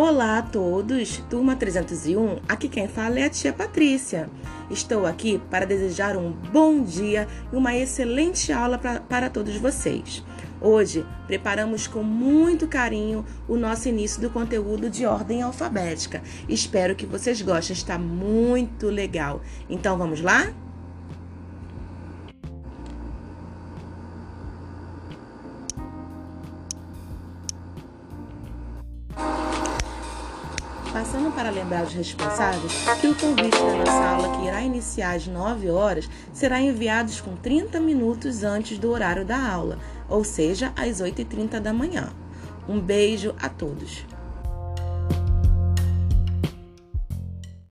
Olá a todos, turma 301. Aqui quem fala é a tia Patrícia. Estou aqui para desejar um bom dia e uma excelente aula pra, para todos vocês. Hoje preparamos com muito carinho o nosso início do conteúdo de ordem alfabética. Espero que vocês gostem, está muito legal. Então vamos lá? Passando para lembrar os responsáveis que o convite da aula, que irá iniciar às 9 horas, será enviado com 30 minutos antes do horário da aula, ou seja, às 8h30 da manhã. Um beijo a todos!